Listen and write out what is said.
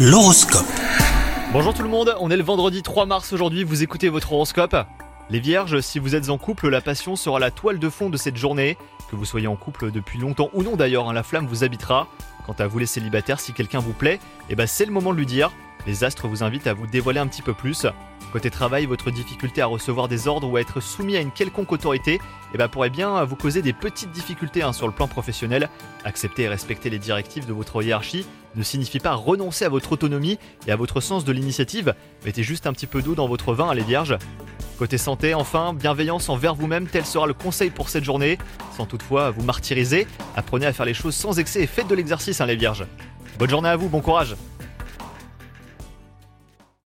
L'horoscope. Bonjour tout le monde, on est le vendredi 3 mars aujourd'hui, vous écoutez votre horoscope. Les vierges, si vous êtes en couple, la passion sera la toile de fond de cette journée. Que vous soyez en couple depuis longtemps ou non d'ailleurs, hein, la flamme vous habitera. Quant à vous les célibataires, si quelqu'un vous plaît, eh ben c'est le moment de lui dire. Les astres vous invitent à vous dévoiler un petit peu plus. Côté travail, votre difficulté à recevoir des ordres ou à être soumis à une quelconque autorité eh ben, pourrait bien vous causer des petites difficultés hein, sur le plan professionnel. Accepter et respecter les directives de votre hiérarchie ne signifie pas renoncer à votre autonomie et à votre sens de l'initiative. Mettez juste un petit peu d'eau dans votre vin, les vierges. Côté santé, enfin, bienveillance envers vous-même, tel sera le conseil pour cette journée. Sans toutefois vous martyriser, apprenez à faire les choses sans excès et faites de l'exercice, hein, les vierges. Bonne journée à vous, bon courage